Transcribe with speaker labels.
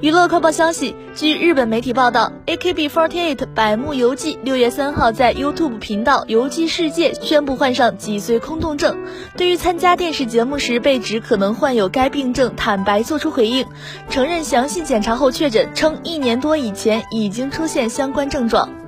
Speaker 1: 娱乐快报消息，据日本媒体报道，AKB48 百慕游记六月三号在 YouTube 频道《游记世界》宣布患上脊髓空洞症。对于参加电视节目时被指可能患有该病症，坦白作出回应，承认详细检查后确诊，称一年多以前已经出现相关症状。